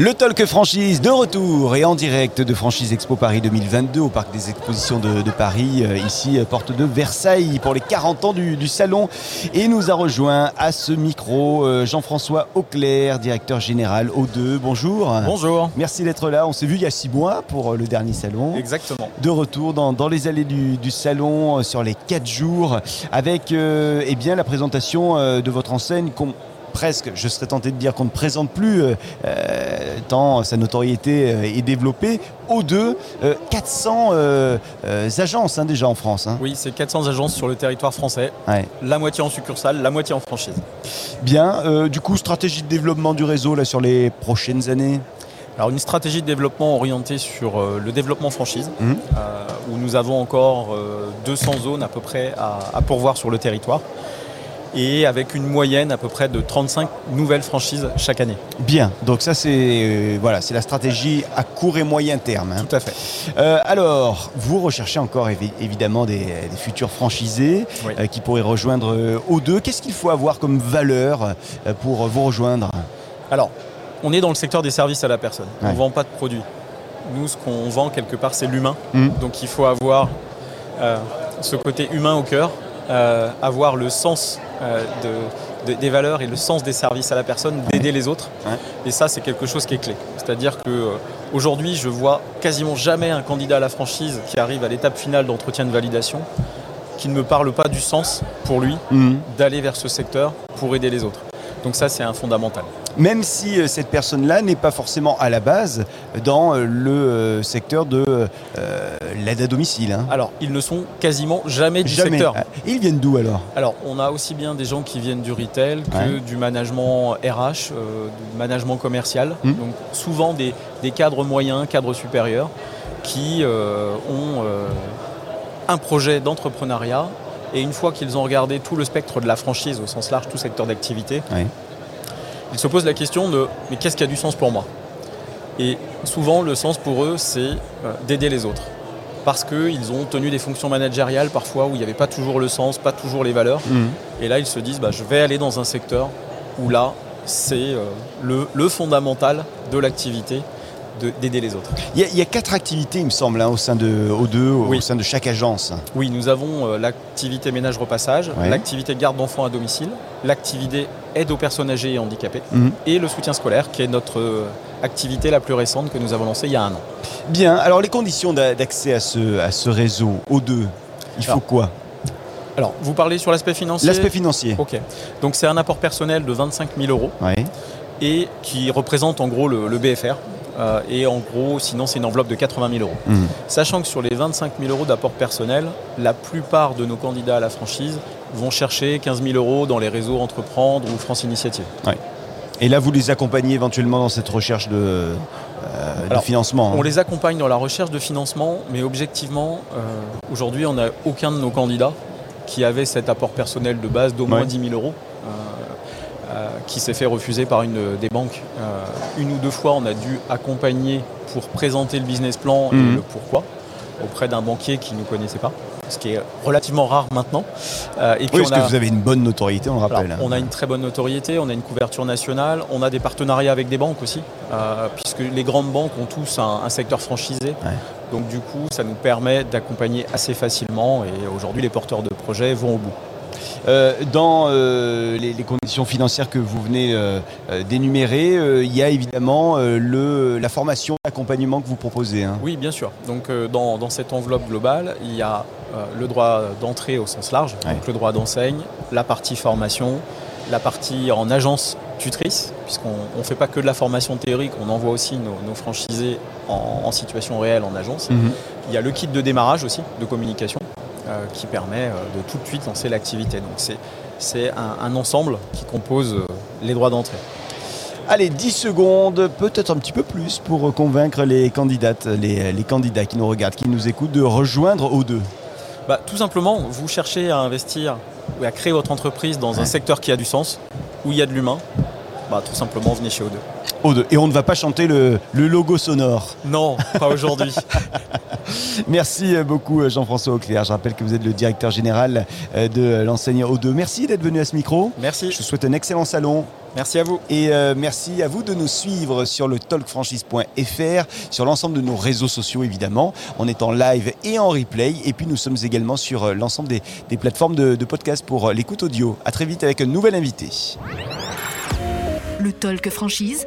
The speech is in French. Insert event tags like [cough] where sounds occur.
Le Talk Franchise de retour et en direct de Franchise Expo Paris 2022 au Parc des Expositions de, de Paris, euh, ici euh, porte de Versailles pour les 40 ans du, du salon. Et nous a rejoint à ce micro euh, Jean-François Auclair, directeur général O2. Bonjour. Bonjour. Merci d'être là. On s'est vu il y a six mois pour le dernier salon. Exactement. De retour dans, dans les allées du, du salon sur les quatre jours avec euh, eh bien, la présentation de votre enseigne qu'on presque, je serais tenté de dire qu'on ne présente plus euh, euh, tant sa notoriété euh, est développée. O2, euh, 400 euh, euh, agences hein, déjà en France. hein. Oui, c'est 400 agences sur le territoire français, Ouais. la moitié en succursale, la moitié en franchise. Bien, du coup, stratégie de développement du réseau là, sur les prochaines années? Alors une stratégie de développement orientée sur euh, le développement franchise, euh, où nous avons encore euh, 200 zones à peu près à, à pourvoir sur le territoire, et avec une moyenne à peu près de 35 nouvelles franchises chaque année. Bien, donc ça c'est euh, voilà, c'est la stratégie à court et moyen terme. hein. Tout à fait. Euh, alors, vous recherchez encore évi- évidemment des, des futurs franchisés Oui. euh, qui pourraient rejoindre euh, O2. Qu'est-ce qu'il faut avoir comme valeur pour vous rejoindre? Alors, on est dans le secteur des services à la personne. On ne vend pas de produits. Nous, ce qu'on vend quelque part, c'est l'humain. Mhm. Donc il faut avoir ce côté humain au cœur, avoir le sens de- de- des valeurs et le sens des services à la personne, d'aider les autres. Ouais. Et ça, c'est quelque chose qui est clé. C'est-à-dire que euh, aujourd'hui, je vois quasiment jamais un candidat à la franchise qui arrive à l'étape finale d'entretien de validation qui ne me parle pas du sens pour lui Mhm. d'aller vers ce secteur pour aider les autres. Donc ça, c'est un fondamental. Même si euh, cette personne-là n'est pas forcément à la base dans euh, le euh, secteur de l'aide à domicile. hein. Alors, ils ne sont quasiment jamais du Jamais. secteur. Ah, Ils viennent d'où alors? Alors, on a aussi bien des gens qui viennent du retail que Ouais. du management RH, du management commercial. Hmm. Donc, souvent des, des cadres moyens, cadres supérieurs, qui ont un projet d'entrepreneuriat. Et une fois qu'ils ont regardé tout le spectre de la franchise au sens large, tout secteur d'activité, ils se posent la question de mais qu'est-ce qui a du sens pour moi? Et souvent, le sens pour eux, c'est euh, d'aider les autres. Parce qu'ils ont tenu des fonctions managériales parfois où il n'y avait pas toujours le sens, pas toujours les valeurs. Mhm. Et là, ils se disent, bah, je vais aller dans un secteur où là, c'est euh, le, le fondamental de l'activité d'aider les autres. Il y, a- il y a quatre activités, il me semble, hein, au sein de O2, au Oui. sein de chaque agence. Oui, nous avons euh, l'activité ménage-repassage, Ouais. l'activité garde d'enfants à domicile, l'activité aide aux personnes âgées et handicapées Mhm. et le soutien scolaire, qui est notre euh, activité la plus récente que nous avons lancée il y a un an. Bien, alors les conditions d'a- d'accès à ce, à ce réseau O2, il faut quoi? Alors, vous parlez sur l'aspect financier? L'aspect financier. Ok. Donc, c'est un apport personnel de 25 000 euros Ouais. et qui représente en gros le, le BFR. Euh, et en gros, sinon, c'est une enveloppe de 80 000 euros. Mhm. Sachant que sur les 25 000 euros d'apport personnel, la plupart de nos candidats à la franchise vont chercher 15 000 euros dans les réseaux Entreprendre ou France Initiative. Et là, vous les accompagnez éventuellement dans cette recherche de, euh, de financement. hein. On les accompagne dans la recherche de financement, mais objectivement, euh, aujourd'hui, on n'a aucun de nos candidats qui avait cet apport personnel de base d'au moins Ouais. 10 000 euros. Euh, qui s'est fait refuser par une des banques. Euh, une ou deux fois, on a dû accompagner pour présenter le business plan Mhm. et le pourquoi auprès d'un banquier qui ne nous connaissait pas, ce qui est relativement rare maintenant. Euh, et Oui, parce on a- que vous avez une bonne notoriété, on le rappelle. on a une très bonne notoriété, on a une couverture nationale, on a des partenariats avec des banques aussi, euh, puisque les grandes banques ont tous un, un secteur franchisé. Donc du coup, ça nous permet d'accompagner assez facilement et aujourd'hui, les porteurs de projets vont au bout. Euh, dans euh, les, les conditions financières que vous venez euh, d'énumérer, il y a évidemment le, la formation, l'accompagnement que vous proposez. hein. Oui, bien sûr. Donc dans, dans cette enveloppe globale, il y a le droit d'entrée au sens large, Ouais. donc le droit d'enseigne, la partie formation, la partie en agence tutrice, puisqu'on ne fait pas que de la formation théorique, on envoie aussi nos, nos franchisés en, en situation réelle en agence. Mhm. Il y a le kit de démarrage aussi, de communication, qui permet euh, de tout de suite lancer l'activité. Donc c'est, c'est un, un ensemble qui compose euh, les droits d'entrée. Allez, 10 secondes, peut-être un petit peu plus pour convaincre les candidates, les, les candidats qui nous regardent, qui nous écoutent, de rejoindre O2. Bah, tout simplement, vous cherchez à investir ou à créer votre entreprise dans un secteur qui a du sens, où il y a de l'humain, bah, tout simplement venez chez O2. O2. Et on ne va pas chanter le, le logo sonore. Non, pas aujourd'hui. [laughs] Merci beaucoup Jean-François Auclair. Je rappelle que vous êtes le directeur général de l'enseigne O2. Merci d'être venu à ce micro. Merci. Je vous souhaite un excellent salon. Merci à vous. Et euh, merci à vous de nous suivre sur le talkfranchise.fr, sur l'ensemble de nos réseaux sociaux évidemment. On est en live et en replay. Et puis nous sommes également sur euh, l'ensemble des, des, plateformes de, de podcast pour euh, l'écoute audio. À très vite avec un nouvel invité. Le talk franchise